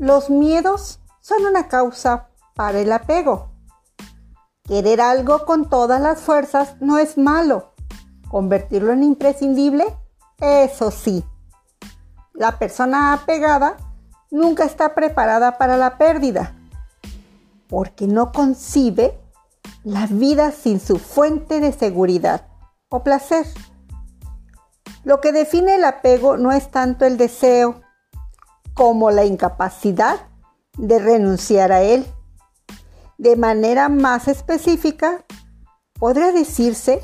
Los miedos son una causa para el apego. Querer algo con todas las fuerzas no es malo. Convertirlo en imprescindible, eso sí. La persona apegada nunca está preparada para la pérdida, porque no concibe la vida sin su fuente de seguridad o placer. Lo que define el apego no es tanto el deseo como la incapacidad de renunciar a él. De manera más específica, podría decirse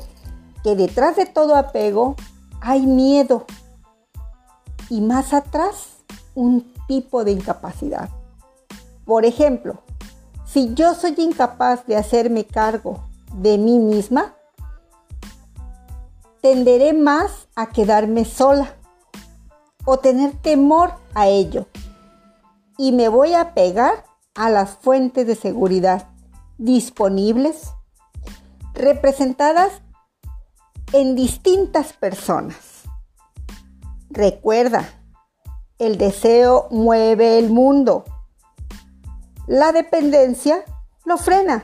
que detrás de todo apego hay miedo y más atrás un tipo de incapacidad. Por ejemplo, si yo soy incapaz de hacerme cargo de mí misma, tenderé más a quedarme sola o tener temor a ello y me voy a pegar a las fuentes de seguridad disponibles representadas en distintas personas. Recuerda, el deseo mueve el mundo. La dependencia lo frena.